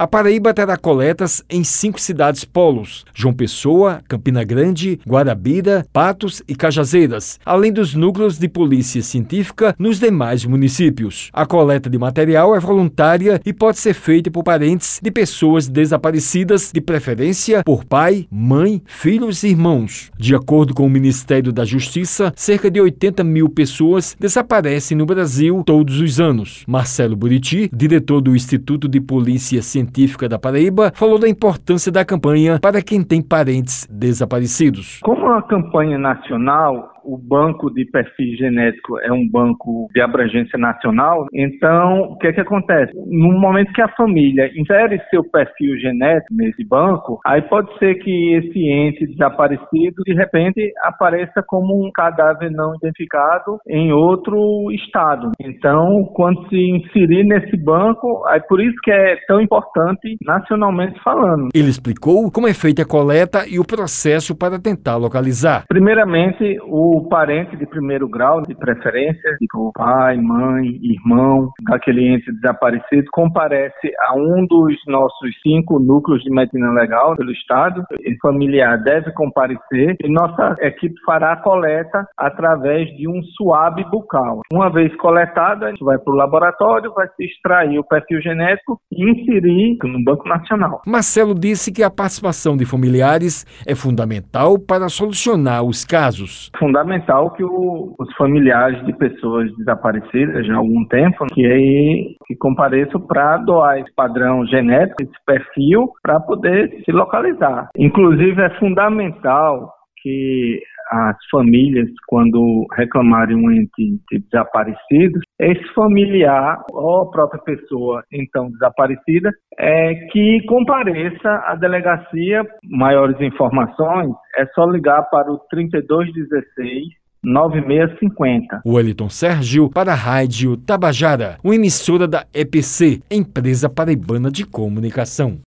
A Paraíba terá coletas em cinco cidades polos: João Pessoa, Campina Grande, Guarabira, Patos e Cajazeiras, além dos núcleos de polícia científica nos demais municípios. A coleta de material é voluntária e pode ser feita por parentes de pessoas desaparecidas, de preferência por pai, mãe, filhos e irmãos. De acordo com o Ministério da Justiça, cerca de 80 mil pessoas desaparecem no Brasil todos os anos. Marcelo Buriti, diretor do Instituto de Polícia Científica, Científica da Paraíba falou da importância da campanha para quem tem parentes desaparecidos. Como a campanha nacional o banco de perfil genético é um banco de abrangência nacional, então o que é que acontece? No momento que a família insere seu perfil genético nesse banco, aí pode ser que esse ente desaparecido de repente apareça como um cadáver não identificado em outro estado. Então, quando se inserir nesse banco, é por isso que é tão importante nacionalmente falando. Ele explicou como é feita a coleta e o processo para tentar localizar. Primeiramente, o o parente de primeiro grau, de preferência, tipo pai, mãe, irmão, daquele ente desaparecido, comparece a um dos nossos cinco núcleos de medicina legal pelo Estado. Esse familiar deve comparecer e nossa equipe fará a coleta através de um suave bucal. Uma vez coletada, a gente vai para o laboratório, vai se extrair o perfil genético e inserir no Banco Nacional. Marcelo disse que a participação de familiares é fundamental para solucionar os casos. Fundamental fundamental que o, os familiares de pessoas desaparecidas já há algum tempo que aí que compareçam para doar esse padrão genético, esse perfil, para poder se localizar. Inclusive é fundamental que as famílias, quando reclamarem um ente desaparecido, esse familiar ou a própria pessoa então desaparecida é que compareça à delegacia. Maiores informações é só ligar para o 3216 9650. Wellington Sérgio para a Rádio Tabajara, uma emissora da EPC, Empresa Paraibana de Comunicação.